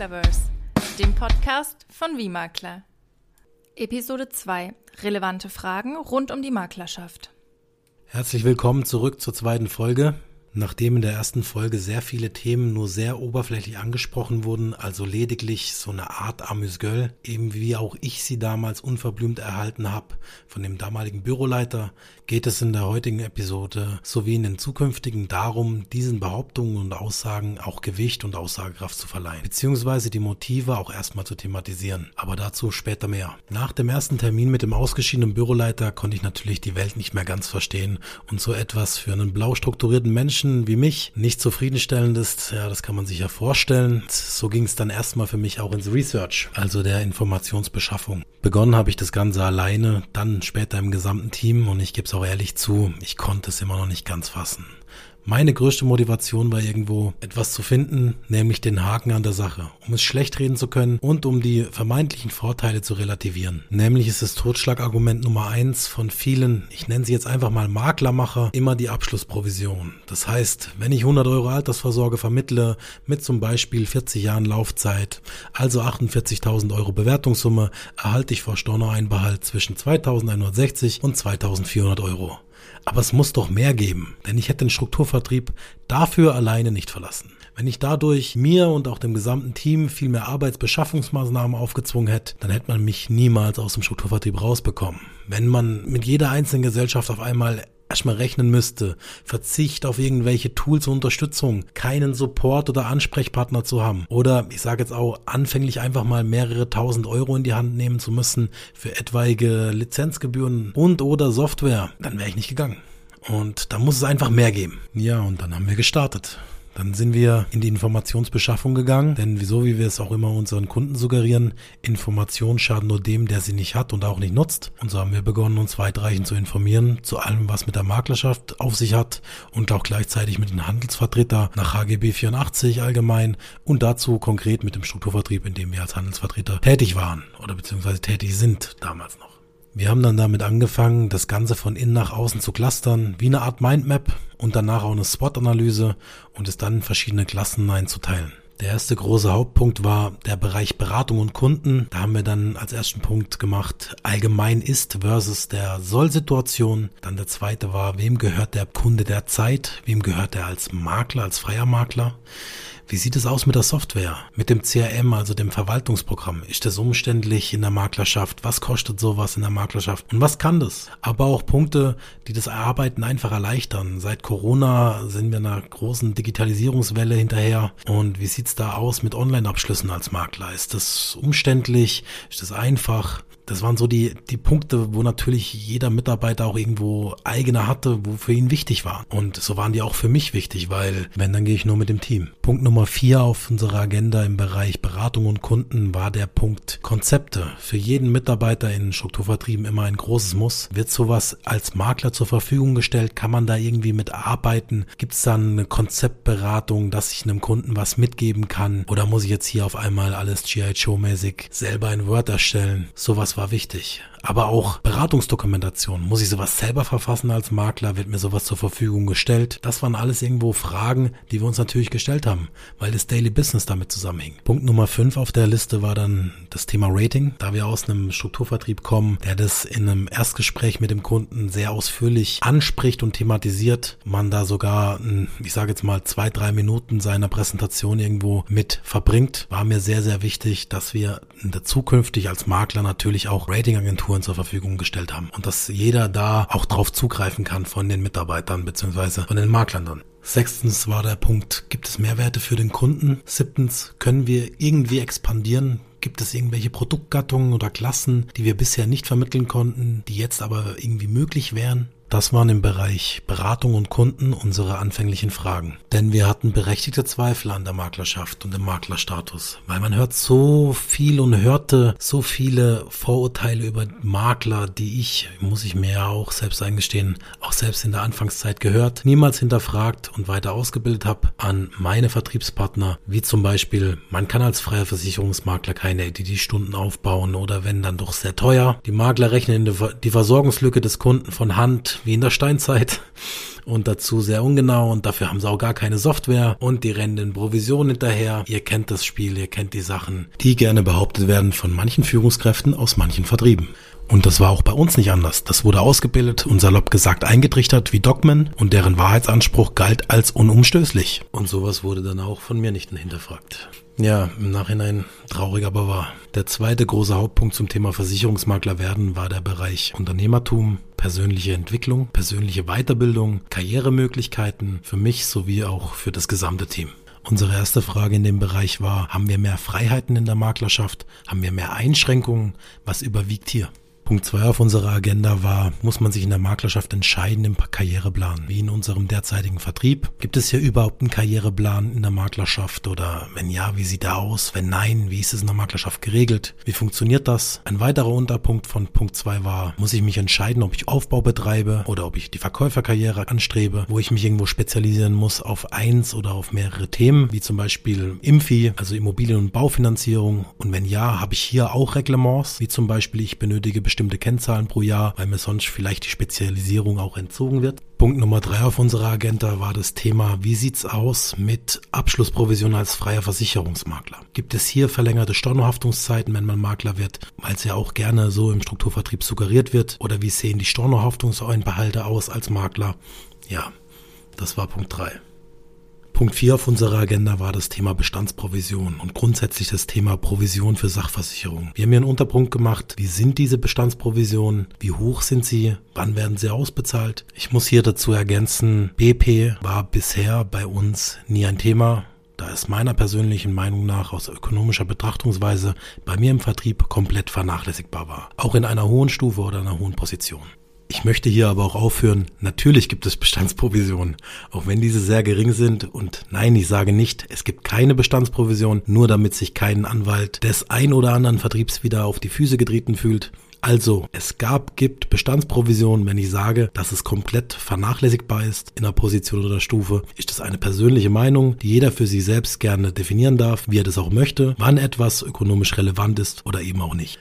Maklerverse, dem Podcast von Wie Makler. Episode 2: Relevante Fragen rund um die Maklerschaft. Herzlich willkommen zurück zur zweiten Folge. Nachdem in der ersten Folge sehr viele Themen nur sehr oberflächlich angesprochen wurden, also lediglich so eine Art Amüsgöl, eben wie auch ich sie damals unverblümt erhalten habe von dem damaligen Büroleiter, geht es in der heutigen Episode sowie in den zukünftigen darum, diesen Behauptungen und Aussagen auch Gewicht und Aussagekraft zu verleihen, beziehungsweise die Motive auch erstmal zu thematisieren. Aber dazu später mehr. Nach dem ersten Termin mit dem ausgeschiedenen Büroleiter konnte ich natürlich die Welt nicht mehr ganz verstehen und so etwas für einen blau strukturierten Menschen Menschen wie mich nicht zufriedenstellend ist, ja, das kann man sich ja vorstellen. So ging es dann erstmal für mich auch ins Research, also der Informationsbeschaffung. Begonnen habe ich das Ganze alleine, dann später im gesamten Team und ich gebe es auch ehrlich zu, ich konnte es immer noch nicht ganz fassen. Meine größte Motivation war irgendwo etwas zu finden, nämlich den Haken an der Sache, um es schlecht reden zu können und um die vermeintlichen Vorteile zu relativieren. Nämlich ist das Totschlagargument Nummer eins von vielen, ich nenne sie jetzt einfach mal Maklermacher, immer die Abschlussprovision. Das heißt, wenn ich 100 Euro Altersvorsorge vermittle mit zum Beispiel 40 Jahren Laufzeit, also 48.000 Euro Bewertungssumme, erhalte ich vor Stornoeinbehalt zwischen 2.160 und 2.400 Euro. Aber es muss doch mehr geben, denn ich hätte den Strukturvertrieb dafür alleine nicht verlassen. Wenn ich dadurch mir und auch dem gesamten Team viel mehr Arbeitsbeschaffungsmaßnahmen aufgezwungen hätte, dann hätte man mich niemals aus dem Strukturvertrieb rausbekommen. Wenn man mit jeder einzelnen Gesellschaft auf einmal erstmal rechnen müsste, Verzicht auf irgendwelche Tools und Unterstützung, keinen Support oder Ansprechpartner zu haben oder ich sage jetzt auch anfänglich einfach mal mehrere tausend Euro in die Hand nehmen zu müssen für etwaige Lizenzgebühren und oder Software, dann wäre ich nicht gegangen. Und da muss es einfach mehr geben. Ja, und dann haben wir gestartet. Dann sind wir in die Informationsbeschaffung gegangen, denn wieso, wie wir es auch immer unseren Kunden suggerieren, Information schadet nur dem, der sie nicht hat und auch nicht nutzt. Und so haben wir begonnen, uns weitreichend zu informieren zu allem, was mit der Maklerschaft auf sich hat und auch gleichzeitig mit dem Handelsvertreter nach HGB 84 allgemein und dazu konkret mit dem Strukturvertrieb, in dem wir als Handelsvertreter tätig waren oder beziehungsweise tätig sind damals noch. Wir haben dann damit angefangen, das Ganze von innen nach außen zu clustern, wie eine Art Mindmap und danach auch eine SWOT-Analyse und es dann in verschiedene Klassen einzuteilen. Der erste große Hauptpunkt war der Bereich Beratung und Kunden. Da haben wir dann als ersten Punkt gemacht, allgemein ist versus der Soll-Situation. Dann der zweite war, wem gehört der Kunde der Zeit? Wem gehört er als Makler, als freier Makler? Wie sieht es aus mit der Software? Mit dem CRM, also dem Verwaltungsprogramm? Ist das umständlich in der Maklerschaft? Was kostet sowas in der Maklerschaft? Und was kann das? Aber auch Punkte, die das Arbeiten einfach erleichtern. Seit Corona sind wir einer großen Digitalisierungswelle hinterher. Und wie sieht's da aus mit Online-Abschlüssen als Makler? Ist das umständlich? Ist das einfach? Das waren so die, die Punkte, wo natürlich jeder Mitarbeiter auch irgendwo eigene hatte, wo für ihn wichtig war. Und so waren die auch für mich wichtig, weil wenn, dann gehe ich nur mit dem Team. Punkt Nummer vier auf unserer Agenda im Bereich Beratung und Kunden war der Punkt Konzepte. Für jeden Mitarbeiter in Strukturvertrieben immer ein großes Muss. Wird sowas als Makler zur Verfügung gestellt? Kann man da irgendwie mit arbeiten? Gibt es dann eine Konzeptberatung, dass ich einem Kunden was mitgeben kann? Oder muss ich jetzt hier auf einmal alles GI Show mäßig selber ein Word erstellen? Sowas war wichtig aber auch Beratungsdokumentation. Muss ich sowas selber verfassen als Makler? Wird mir sowas zur Verfügung gestellt? Das waren alles irgendwo Fragen, die wir uns natürlich gestellt haben, weil das Daily Business damit zusammenhing. Punkt Nummer 5 auf der Liste war dann das Thema Rating. Da wir aus einem Strukturvertrieb kommen, der das in einem Erstgespräch mit dem Kunden sehr ausführlich anspricht und thematisiert, man da sogar, ich sage jetzt mal zwei, drei Minuten seiner Präsentation irgendwo mit verbringt, war mir sehr, sehr wichtig, dass wir zukünftig als Makler natürlich auch Ratingagenturen Agenturen zur Verfügung gestellt haben und dass jeder da auch drauf zugreifen kann von den Mitarbeitern beziehungsweise von den Maklern dann. Sechstens war der Punkt, gibt es Mehrwerte für den Kunden? Siebtens, können wir irgendwie expandieren? Gibt es irgendwelche Produktgattungen oder Klassen, die wir bisher nicht vermitteln konnten, die jetzt aber irgendwie möglich wären? Das waren im Bereich Beratung und Kunden unsere anfänglichen Fragen. Denn wir hatten berechtigte Zweifel an der Maklerschaft und dem Maklerstatus. Weil man hört so viel und hörte so viele Vorurteile über Makler, die ich, muss ich mir ja auch selbst eingestehen, auch selbst in der Anfangszeit gehört, niemals hinterfragt und weiter ausgebildet habe an meine Vertriebspartner, wie zum Beispiel, man kann als freier Versicherungsmakler keine EDD-Stunden aufbauen oder wenn dann doch sehr teuer. Die Makler rechnen die Versorgungslücke des Kunden von Hand wie in der Steinzeit und dazu sehr ungenau und dafür haben sie auch gar keine Software und die rennen in Provision hinterher. Ihr kennt das Spiel, ihr kennt die Sachen, die gerne behauptet werden von manchen Führungskräften aus manchen Vertrieben. Und das war auch bei uns nicht anders. Das wurde ausgebildet und salopp gesagt eingetrichtert wie Dogmen und deren Wahrheitsanspruch galt als unumstößlich. Und sowas wurde dann auch von mir nicht hinterfragt. Ja, im Nachhinein traurig aber wahr. Der zweite große Hauptpunkt zum Thema Versicherungsmakler werden war der Bereich Unternehmertum, persönliche Entwicklung, persönliche Weiterbildung, Karrieremöglichkeiten für mich sowie auch für das gesamte Team. Unsere erste Frage in dem Bereich war, haben wir mehr Freiheiten in der Maklerschaft? Haben wir mehr Einschränkungen? Was überwiegt hier? Punkt zwei auf unserer Agenda war, muss man sich in der Maklerschaft entscheiden im Karriereplan. Wie in unserem derzeitigen Vertrieb. Gibt es hier überhaupt einen Karriereplan in der Maklerschaft? Oder wenn ja, wie sieht er aus? Wenn nein, wie ist es in der Maklerschaft geregelt? Wie funktioniert das? Ein weiterer Unterpunkt von Punkt zwei war, muss ich mich entscheiden, ob ich Aufbau betreibe oder ob ich die Verkäuferkarriere anstrebe, wo ich mich irgendwo spezialisieren muss auf eins oder auf mehrere Themen, wie zum Beispiel IMFI, also Immobilien- und Baufinanzierung. Und wenn ja, habe ich hier auch Reglements, wie zum Beispiel ich benötige bestimmte bestimmte Kennzahlen pro Jahr, weil mir sonst vielleicht die Spezialisierung auch entzogen wird. Punkt Nummer drei auf unserer Agenda war das Thema, wie sieht's aus mit Abschlussprovision als freier Versicherungsmakler? Gibt es hier verlängerte Stornohaftungszeiten, wenn man Makler wird, weil es ja auch gerne so im Strukturvertrieb suggeriert wird? Oder wie sehen die Stornohaftungseinbehalte aus als Makler? Ja, das war Punkt drei. Punkt 4 auf unserer Agenda war das Thema Bestandsprovision und grundsätzlich das Thema Provision für Sachversicherung. Wir haben hier einen Unterpunkt gemacht, wie sind diese Bestandsprovisionen, wie hoch sind sie, wann werden sie ausbezahlt. Ich muss hier dazu ergänzen, BP war bisher bei uns nie ein Thema da es meiner persönlichen Meinung nach aus ökonomischer Betrachtungsweise bei mir im Vertrieb komplett vernachlässigbar war. Auch in einer hohen Stufe oder einer hohen Position. Ich möchte hier aber auch aufhören, natürlich gibt es Bestandsprovisionen, auch wenn diese sehr gering sind. Und nein, ich sage nicht, es gibt keine Bestandsprovision, nur damit sich kein Anwalt des ein oder anderen Vertriebs wieder auf die Füße getreten fühlt. Also, es gab, gibt Bestandsprovisionen. Wenn ich sage, dass es komplett vernachlässigbar ist in der Position oder Stufe, ist das eine persönliche Meinung, die jeder für sich selbst gerne definieren darf, wie er das auch möchte, wann etwas ökonomisch relevant ist oder eben auch nicht.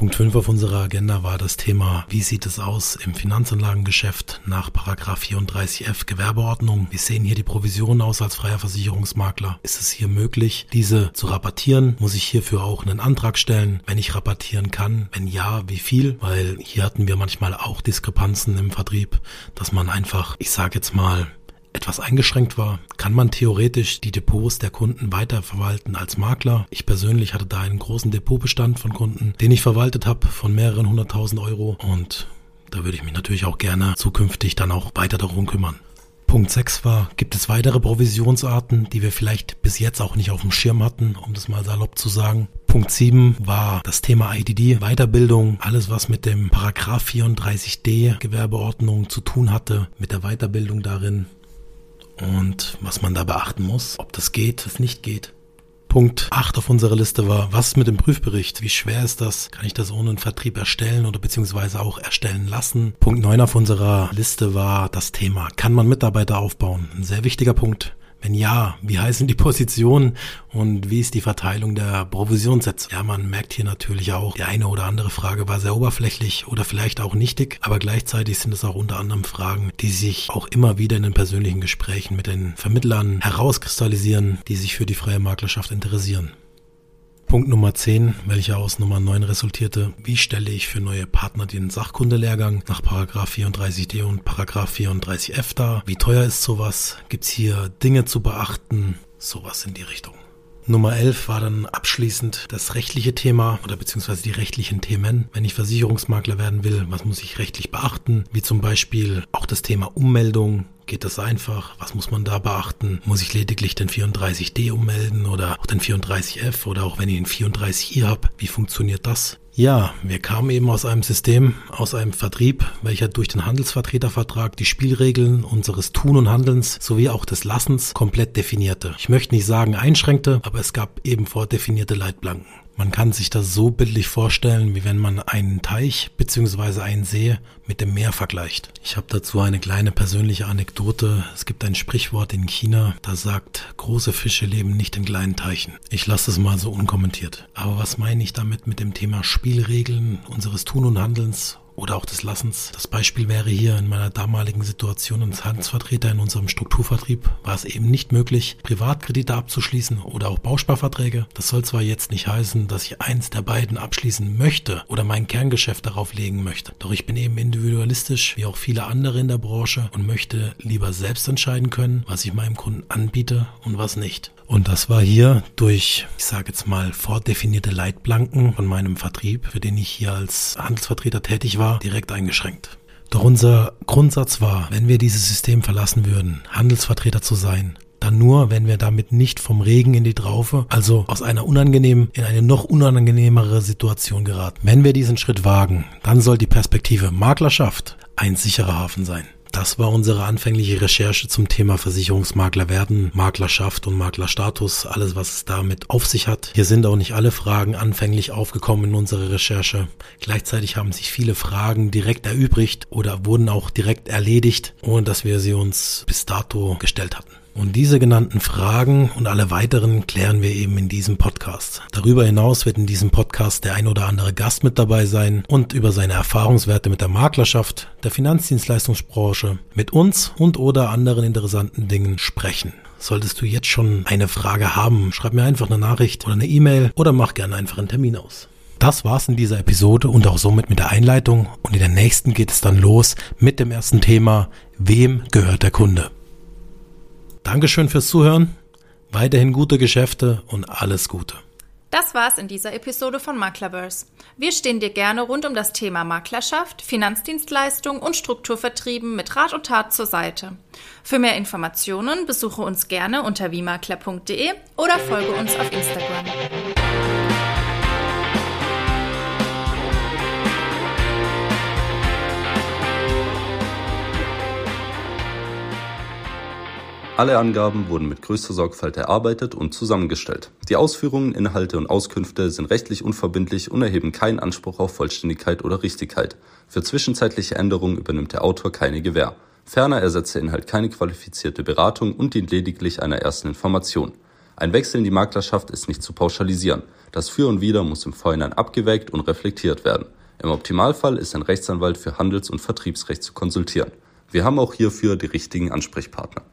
Punkt 5 auf unserer Agenda war das Thema, wie sieht es aus im Finanzanlagengeschäft nach 34f Gewerbeordnung? Wie sehen hier die Provisionen aus als freier Versicherungsmakler? Ist es hier möglich, diese zu rabattieren? Muss ich hierfür auch einen Antrag stellen, wenn ich rabattieren kann? Wenn ja, wie viel? Weil hier hatten wir manchmal auch Diskrepanzen im Vertrieb, dass man einfach, ich sage jetzt mal, etwas eingeschränkt war, kann man theoretisch die Depots der Kunden weiterverwalten als Makler. Ich persönlich hatte da einen großen Depotbestand von Kunden, den ich verwaltet habe von mehreren hunderttausend Euro und da würde ich mich natürlich auch gerne zukünftig dann auch weiter darum kümmern. Punkt 6 war, gibt es weitere Provisionsarten, die wir vielleicht bis jetzt auch nicht auf dem Schirm hatten, um das mal salopp zu sagen. Punkt 7 war das Thema IDD, Weiterbildung, alles was mit dem Paragraph 34d Gewerbeordnung zu tun hatte, mit der Weiterbildung darin und was man da beachten muss, ob das geht, was nicht geht. Punkt 8 auf unserer Liste war, was mit dem Prüfbericht? Wie schwer ist das? Kann ich das ohne einen Vertrieb erstellen oder beziehungsweise auch erstellen lassen? Punkt 9 auf unserer Liste war das Thema, kann man Mitarbeiter aufbauen? Ein sehr wichtiger Punkt. Wenn ja, wie heißen die Positionen und wie ist die Verteilung der Provisionssätze? Ja, man merkt hier natürlich auch, die eine oder andere Frage war sehr oberflächlich oder vielleicht auch nichtig, aber gleichzeitig sind es auch unter anderem Fragen, die sich auch immer wieder in den persönlichen Gesprächen mit den Vermittlern herauskristallisieren, die sich für die freie Maklerschaft interessieren. Punkt Nummer 10, welcher aus Nummer 9 resultierte. Wie stelle ich für neue Partner den Sachkundelehrgang nach Paragraph 34d und Paragraph 34f dar? Wie teuer ist sowas? Gibt's hier Dinge zu beachten? Sowas in die Richtung. Nummer 11 war dann abschließend das rechtliche Thema oder beziehungsweise die rechtlichen Themen. Wenn ich Versicherungsmakler werden will, was muss ich rechtlich beachten? Wie zum Beispiel auch das Thema Ummeldung, Geht das einfach? Was muss man da beachten? Muss ich lediglich den 34D ummelden oder auch den 34F oder auch wenn ich den 34i habe? Wie funktioniert das? Ja, wir kamen eben aus einem System, aus einem Vertrieb, welcher durch den Handelsvertretervertrag die Spielregeln unseres Tun und Handelns sowie auch des Lassens komplett definierte. Ich möchte nicht sagen einschränkte, aber es gab eben vordefinierte Leitplanken. Man kann sich das so bildlich vorstellen, wie wenn man einen Teich bzw. einen See mit dem Meer vergleicht. Ich habe dazu eine kleine persönliche Anekdote. Es gibt ein Sprichwort in China, das sagt, große Fische leben nicht in kleinen Teichen. Ich lasse es mal so unkommentiert. Aber was meine ich damit mit dem Thema Spielregeln unseres Tun und Handelns oder auch des Lassens. Das Beispiel wäre hier in meiner damaligen Situation als Handelsvertreter in unserem Strukturvertrieb war es eben nicht möglich, Privatkredite abzuschließen oder auch Bausparverträge. Das soll zwar jetzt nicht heißen, dass ich eins der beiden abschließen möchte oder mein Kerngeschäft darauf legen möchte. Doch ich bin eben individualistisch, wie auch viele andere in der Branche und möchte lieber selbst entscheiden können, was ich meinem Kunden anbiete und was nicht. Und das war hier durch, ich sage jetzt mal, vordefinierte Leitplanken von meinem Vertrieb, für den ich hier als Handelsvertreter tätig war, direkt eingeschränkt. Doch unser Grundsatz war, wenn wir dieses System verlassen würden, Handelsvertreter zu sein, dann nur, wenn wir damit nicht vom Regen in die Traufe, also aus einer unangenehmen in eine noch unangenehmere Situation geraten. Wenn wir diesen Schritt wagen, dann soll die Perspektive Maklerschaft ein sicherer Hafen sein. Das war unsere anfängliche Recherche zum Thema Versicherungsmakler werden, Maklerschaft und Maklerstatus, alles was es damit auf sich hat. Hier sind auch nicht alle Fragen anfänglich aufgekommen in unserer Recherche. Gleichzeitig haben sich viele Fragen direkt erübrigt oder wurden auch direkt erledigt, ohne dass wir sie uns bis dato gestellt hatten. Und diese genannten Fragen und alle weiteren klären wir eben in diesem Podcast. Darüber hinaus wird in diesem Podcast der ein oder andere Gast mit dabei sein und über seine Erfahrungswerte mit der Maklerschaft, der Finanzdienstleistungsbranche, mit uns und oder anderen interessanten Dingen sprechen. Solltest du jetzt schon eine Frage haben, schreib mir einfach eine Nachricht oder eine E-Mail oder mach gerne einfach einen Termin aus. Das war's in dieser Episode und auch somit mit der Einleitung und in der nächsten geht es dann los mit dem ersten Thema, wem gehört der Kunde? Dankeschön fürs Zuhören, weiterhin gute Geschäfte und alles Gute. Das war's in dieser Episode von Maklerverse. Wir stehen dir gerne rund um das Thema Maklerschaft, Finanzdienstleistung und Strukturvertrieben mit Rat und Tat zur Seite. Für mehr Informationen besuche uns gerne unter wiemakler.de oder folge uns auf Instagram. Alle Angaben wurden mit größter Sorgfalt erarbeitet und zusammengestellt. Die Ausführungen, Inhalte und Auskünfte sind rechtlich unverbindlich und erheben keinen Anspruch auf Vollständigkeit oder Richtigkeit. Für zwischenzeitliche Änderungen übernimmt der Autor keine Gewähr. Ferner ersetzt der Inhalt keine qualifizierte Beratung und dient lediglich einer ersten Information. Ein Wechsel in die Maklerschaft ist nicht zu pauschalisieren. Das Für und Wider muss im Vorhinein abgewägt und reflektiert werden. Im Optimalfall ist ein Rechtsanwalt für Handels- und Vertriebsrecht zu konsultieren. Wir haben auch hierfür die richtigen Ansprechpartner.